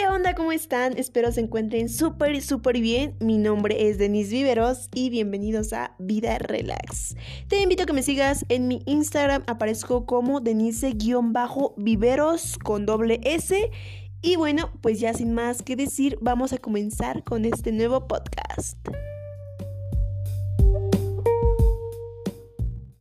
¿Qué onda? ¿Cómo están? Espero se encuentren súper, súper bien. Mi nombre es Denise Viveros y bienvenidos a Vida Relax. Te invito a que me sigas en mi Instagram. Aparezco como Denise-Viveros con doble S. Y bueno, pues ya sin más que decir, vamos a comenzar con este nuevo podcast.